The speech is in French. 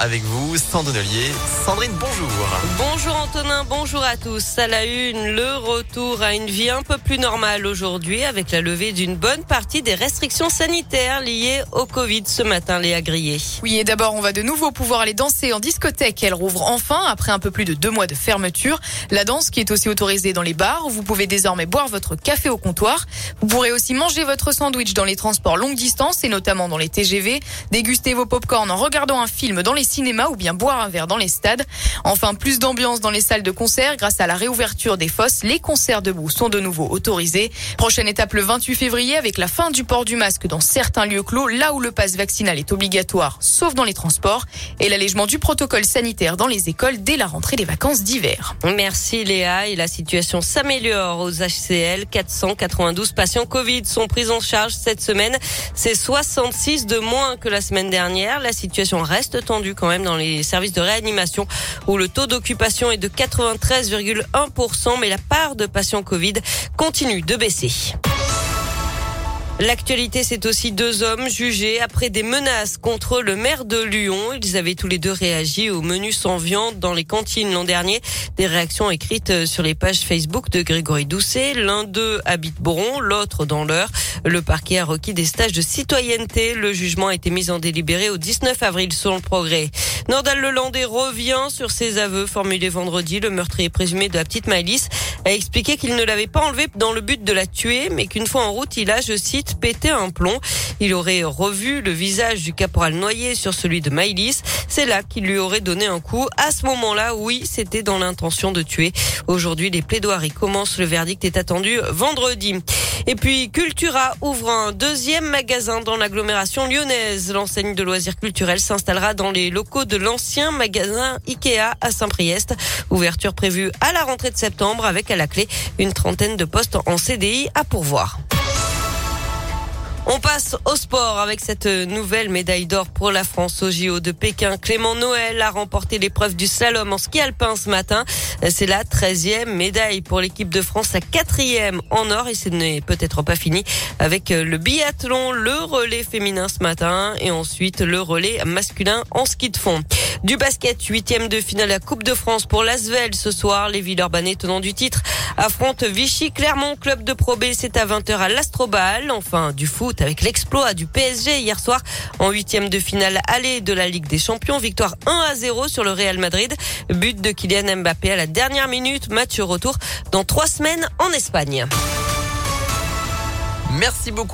Avec vous, Sandonnelier. Sandrine, bonjour. Bonjour Antonin, bonjour à tous. À la une, le retour à une vie un peu plus normale aujourd'hui avec la levée d'une bonne partie des restrictions sanitaires liées au Covid ce matin, Léa Grillé. Oui, et d'abord, on va de nouveau pouvoir aller danser en discothèque. Elle rouvre enfin après un peu plus de deux mois de fermeture. La danse qui est aussi autorisée dans les bars. Vous pouvez désormais boire votre café au comptoir. Vous pourrez aussi manger votre sandwich dans les transports longue distance et notamment dans les TGV. Déguster vos pop-corn en regardant un film dans les cinéma ou bien boire un verre dans les stades. Enfin, plus d'ambiance dans les salles de concert grâce à la réouverture des fosses. Les concerts debout sont de nouveau autorisés. Prochaine étape le 28 février avec la fin du port du masque dans certains lieux clos, là où le passe vaccinal est obligatoire, sauf dans les transports, et l'allègement du protocole sanitaire dans les écoles dès la rentrée des vacances d'hiver. Merci Léa. Et la situation s'améliore aux HCL. 492 patients Covid sont pris en charge cette semaine. C'est 66 de moins que la semaine dernière. La situation reste tendue quand même dans les services de réanimation où le taux d'occupation est de 93,1%, mais la part de patients Covid continue de baisser. L'actualité, c'est aussi deux hommes jugés après des menaces contre le maire de Lyon. Ils avaient tous les deux réagi au menu sans viande dans les cantines l'an dernier. Des réactions écrites sur les pages Facebook de Grégory Doucet. L'un d'eux habite Boron, l'autre dans l'heure. Le parquet a requis des stages de citoyenneté. Le jugement a été mis en délibéré au 19 avril selon le progrès. Nordal Lelandais revient sur ses aveux formulés vendredi. Le meurtrier présumé de la petite Maëlys a expliqué qu'il ne l'avait pas enlevée dans le but de la tuer, mais qu'une fois en route, il a, je cite, pété un plomb. Il aurait revu le visage du caporal noyé sur celui de Maïlis. C'est là qu'il lui aurait donné un coup. À ce moment-là, oui, c'était dans l'intention de tuer. Aujourd'hui, les plaidoiries commencent. Le verdict est attendu vendredi. Et puis, Cultura ouvre un deuxième magasin dans l'agglomération lyonnaise. L'enseigne de loisirs culturels s'installera dans les locaux de l'ancien magasin Ikea à Saint-Priest. Ouverture prévue à la rentrée de septembre avec à la clé une trentaine de postes en CDI à pourvoir. On passe au sport avec cette nouvelle médaille d'or pour la France au JO de Pékin. Clément Noël a remporté l'épreuve du slalom en ski alpin ce matin. C'est la 13e médaille pour l'équipe de France, la quatrième en or et ce n'est peut-être pas fini avec le biathlon, le relais féminin ce matin et ensuite le relais masculin en ski de fond. Du basket, huitième de finale à Coupe de France pour l'Asvel ce soir. Les Villeurbanais tenant du titre affrontent Vichy Clermont, club de Pro B. C'est à 20h à l'Astrobal. Enfin, du foot avec l'exploit du PSG hier soir en huitième de finale aller de la Ligue des Champions. Victoire 1 à 0 sur le Real Madrid. But de Kylian Mbappé à la dernière minute. Match retour dans trois semaines en Espagne. Merci beaucoup.